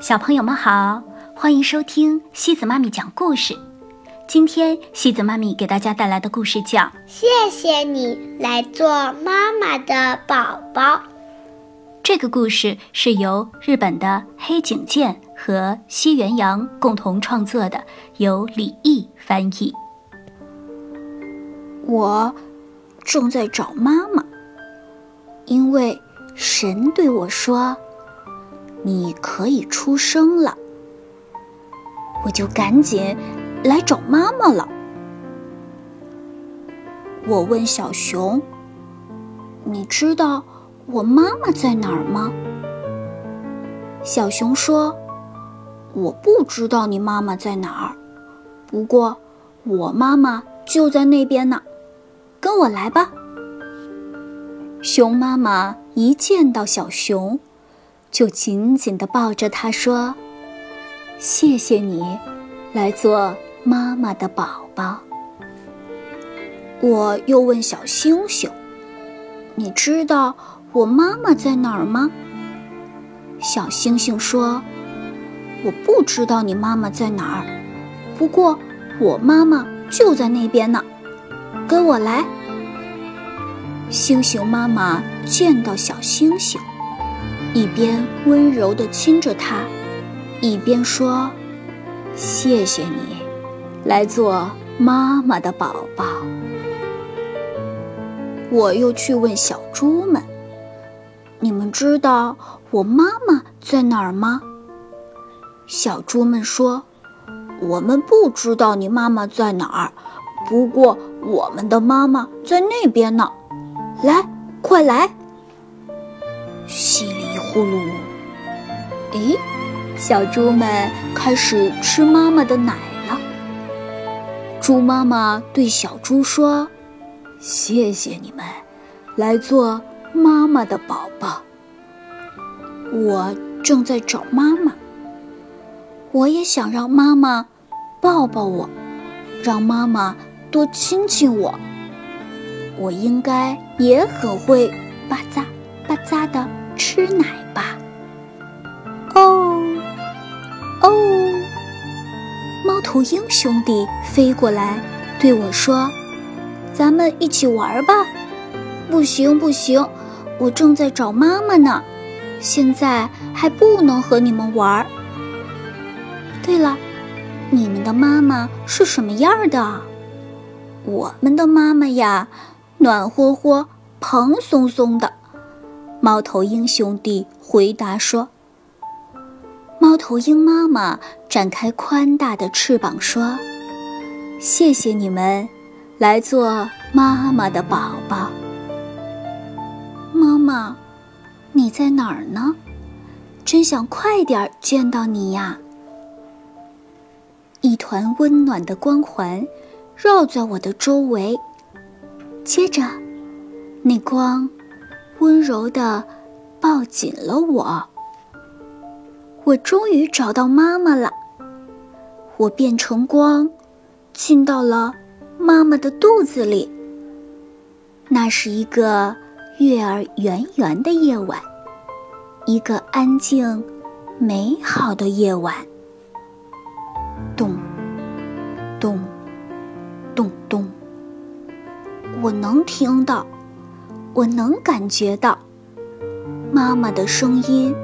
小朋友们好，欢迎收听西子妈咪讲故事。今天西子妈咪给大家带来的故事叫《谢谢你来做妈妈的宝宝》。这个故事是由日本的黑井健和西元阳共同创作的，由李毅翻译。我正在找妈妈，因为神对我说。你可以出生了，我就赶紧来找妈妈了。我问小熊：“你知道我妈妈在哪儿吗？”小熊说：“我不知道你妈妈在哪儿，不过我妈妈就在那边呢，跟我来吧。”熊妈妈一见到小熊。就紧紧地抱着他说：“谢谢你，来做妈妈的宝宝。”我又问小星星：“你知道我妈妈在哪儿吗？”小星星说：“我不知道你妈妈在哪儿，不过我妈妈就在那边呢，跟我来。”星星妈妈见到小星星。一边温柔地亲着他，一边说：“谢谢你，来做妈妈的宝宝。”我又去问小猪们：“你们知道我妈妈在哪儿吗？”小猪们说：“我们不知道你妈妈在哪儿，不过我们的妈妈在那边呢。来，快来！”稀里。呼噜！咦，小猪们开始吃妈妈的奶了。猪妈妈对小猪说：“谢谢你们，来做妈妈的宝宝。我正在找妈妈，我也想让妈妈抱抱我，让妈妈多亲亲我。我应该也很会吧嗒吧嗒的吃奶。”吧，哦，哦！猫头鹰兄弟飞过来对我说：“咱们一起玩吧。”不行不行，我正在找妈妈呢，现在还不能和你们玩。对了，你们的妈妈是什么样的？我们的妈妈呀，暖和和、蓬松松的。猫头鹰兄弟回答说：“猫头鹰妈妈展开宽大的翅膀说：‘谢谢你们，来做妈妈的宝宝。’妈妈，你在哪儿呢？真想快点见到你呀！一团温暖的光环绕在我的周围，接着，那光……”温柔地抱紧了我，我终于找到妈妈了。我变成光，进到了妈妈的肚子里。那是一个月儿圆圆的夜晚，一个安静、美好的夜晚。咚，咚，咚咚，我能听到。我能感觉到妈妈的声音，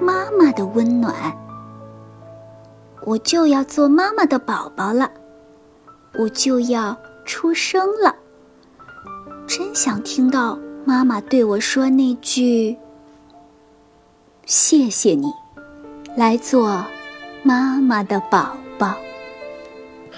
妈妈的温暖。我就要做妈妈的宝宝了，我就要出生了。真想听到妈妈对我说那句：“谢谢你，来做妈妈的宝宝。”